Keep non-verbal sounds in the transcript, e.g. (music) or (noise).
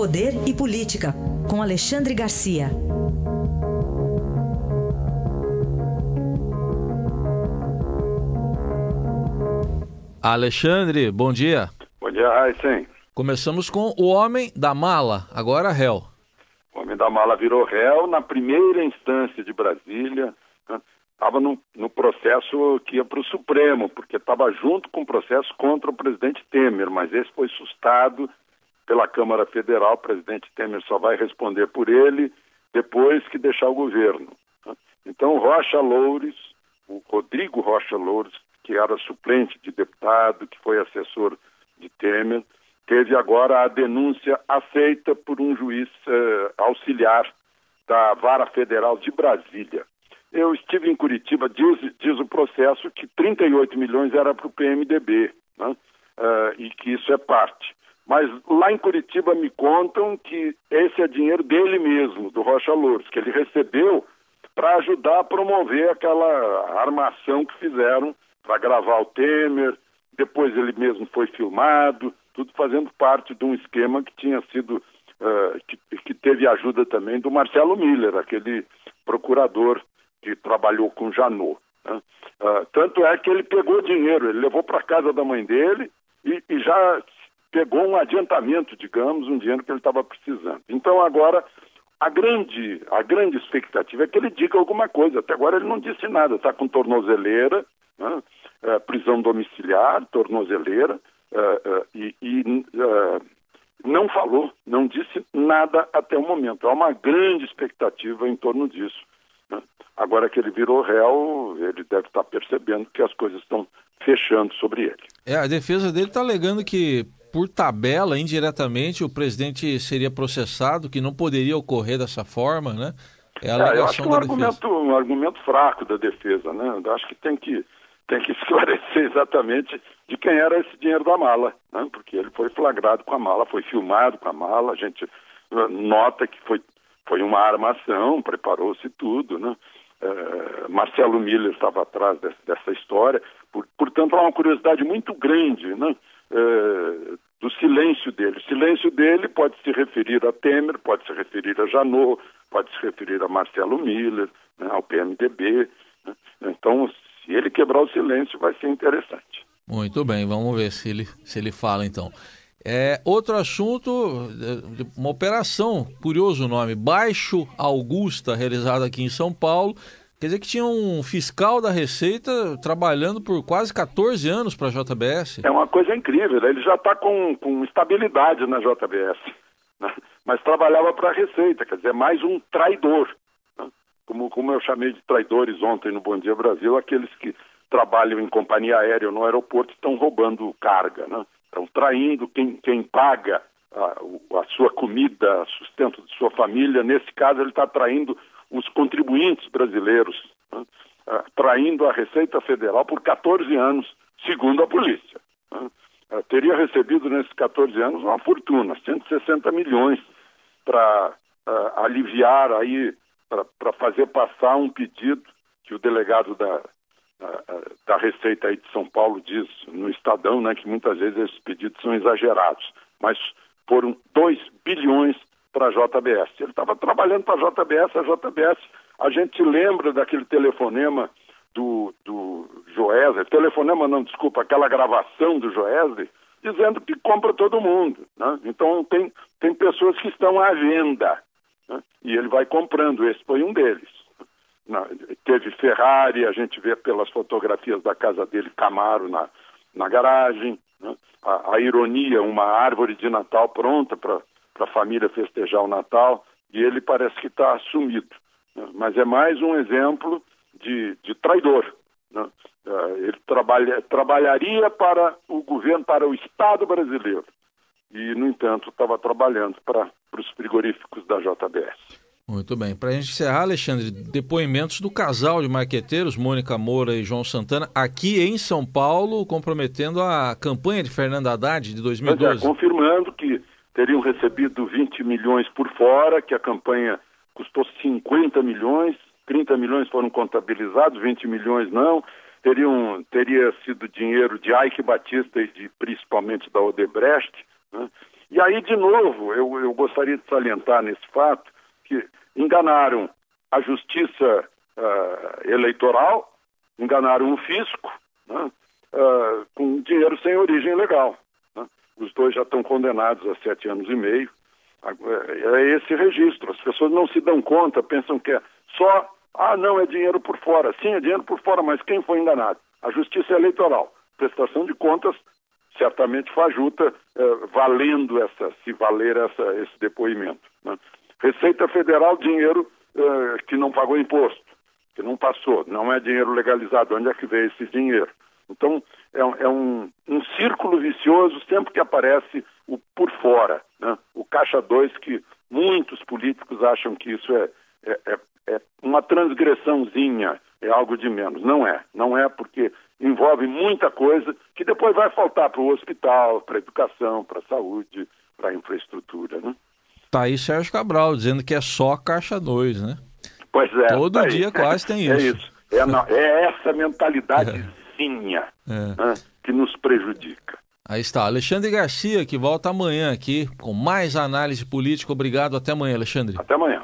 Poder e Política, com Alexandre Garcia. Alexandre, bom dia. Bom dia, Raíssen. Começamos com o homem da mala, agora réu. O homem da mala virou réu na primeira instância de Brasília. Estava né? no, no, processo que ia para o Supremo, porque estava junto com o processo contra o presidente Temer, mas esse foi sustado pela Câmara Federal. O presidente Temer só vai responder por ele depois que deixar o governo. Né? Então, Rocha Loures, o Rodrigo Rocha Loures, que era suplente de deputado, que foi assessor de Temer, teve agora a denúncia aceita por um juiz uh, auxiliar da Vara Federal de Brasília. Eu estive em Curitiba, diz, diz o processo que 38 milhões era para o PMDB, né? uh, e que isso é parte. Mas lá em Curitiba me contam que esse é dinheiro dele mesmo, do Rocha Louros, que ele recebeu para ajudar a promover aquela armação que fizeram para gravar o Temer. Depois ele mesmo foi filmado, tudo fazendo parte de um esquema que tinha sido uh, que, que, teve ajuda também do Marcelo Miller, aquele procurador que trabalhou com Janot. Né? Uh, tanto é que ele pegou dinheiro, ele levou para casa da mãe dele e, e já pegou um adiantamento, digamos, um dinheiro que ele estava precisando. Então agora a grande, a grande expectativa é que ele diga alguma coisa. Até agora ele não disse nada, está com tornozeleira, né? é, prisão domiciliar, tornozeleira, é, é, e, e não falou, não disse nada até o momento. Há uma grande expectativa em torno disso. Né? Agora que ele virou réu, ele deve estar percebendo que as coisas estão fechando sobre ele. É, a defesa dele está alegando que por tabela, indiretamente, o presidente seria processado, que não poderia ocorrer dessa forma, né? É a é, eu acho que é um argumento, um argumento fraco da defesa, né? Eu acho que tem que tem que (laughs) esclarecer exatamente de quem era esse dinheiro da mala, né? porque ele foi flagrado com a mala, foi filmado com a mala, a gente uh, nota que foi, foi uma armação, preparou-se tudo, né? Uh, Marcelo Miller estava atrás dessa, dessa história, por, portanto há uma curiosidade muito grande né? Uh, do silêncio dele. Silêncio dele pode se referir a Temer, pode se referir a Janot, pode se referir a Marcelo Miller, né? ao PMDB. Né? Então, se ele quebrar o silêncio, vai ser interessante. Muito bem, vamos ver se ele, se ele fala então. É, outro assunto, uma operação, curioso o nome, Baixo Augusta, realizada aqui em São Paulo. Quer dizer que tinha um fiscal da Receita trabalhando por quase 14 anos para a JBS. É uma coisa incrível, né? ele já está com, com estabilidade na JBS, né? mas trabalhava para a Receita, quer dizer, mais um traidor como, como eu chamei de traidores ontem no Bom Dia Brasil, aqueles que trabalham em companhia aérea no aeroporto estão roubando carga, né? estão traindo quem, quem paga a, a sua comida, sustento de sua família. Nesse caso, ele está traindo os contribuintes brasileiros, né? uh, traindo a Receita Federal por 14 anos, segundo a polícia. Né? Uh, teria recebido nesses 14 anos uma fortuna, 160 milhões, para uh, aliviar aí para fazer passar um pedido que o delegado da, da Receita aí de São Paulo diz no Estadão, né, que muitas vezes esses pedidos são exagerados, mas foram 2 bilhões JBS. Ele estava trabalhando para a JBS, a JBS, a gente lembra daquele telefonema do, do Joesley, telefonema não, desculpa, aquela gravação do Joesley, dizendo que compra todo mundo. Né? Então tem, tem pessoas que estão à venda. Né? E ele vai comprando, esse foi um deles. Na, teve Ferrari, a gente vê pelas fotografias da casa dele, Camaro na, na garagem. Né? A, a, ironia, uma árvore de Natal pronta para a família festejar o Natal, e ele parece que está assumido. Né? Mas é mais um exemplo de, de traidor. Né? Uh, ele trabalha, trabalharia para o governo, para o Estado brasileiro. E, no entanto, estava trabalhando para para os frigoríficos da JBS. Muito bem. Para a gente encerrar, Alexandre, depoimentos do casal de marqueteiros, Mônica Moura e João Santana, aqui em São Paulo, comprometendo a campanha de Fernando Haddad de 2012. É, confirmando que teriam recebido 20 milhões por fora, que a campanha custou 50 milhões, 30 milhões foram contabilizados, 20 milhões não. Teriam, teria sido dinheiro de Ike Batista e de, principalmente da Odebrecht. Né? E aí, de novo, eu, eu gostaria de salientar nesse fato que enganaram a justiça uh, eleitoral, enganaram o fisco, né, uh, com dinheiro sem origem legal. Os dois já estão condenados a sete anos e meio. É esse registro. As pessoas não se dão conta, pensam que é só, ah, não, é dinheiro por fora. Sim, é dinheiro por fora, mas quem foi enganado? A justiça eleitoral. Prestação de contas certamente fajuta, eh, valendo essa, se valer essa, esse depoimento. Né? Receita Federal, dinheiro eh, que não pagou imposto, que não passou, não é dinheiro legalizado. Onde é que veio esse dinheiro? Então, é, é um, um, círculo vicioso sempre que aparece o por fora. Né? O Caixa 2, que muitos políticos acham que isso é, é, é, é uma transgressãozinha, é algo de menos. Não é. Não é porque envolve muita coisa que depois vai faltar para o hospital, para a educação, para a saúde, para a infraestrutura, né? Tá aí Sérgio Cabral dizendo que é só Caixa 2, né? Pois é. Todo tá dia aí. quase tem isso. É isso. É, na, é essa (laughs) é. né, que nos prejudica. Aí está, Alexandre Garcia, que volta amanhã aqui com mais análise política. Obrigado, até amanhã, Alexandre. Até amanhã.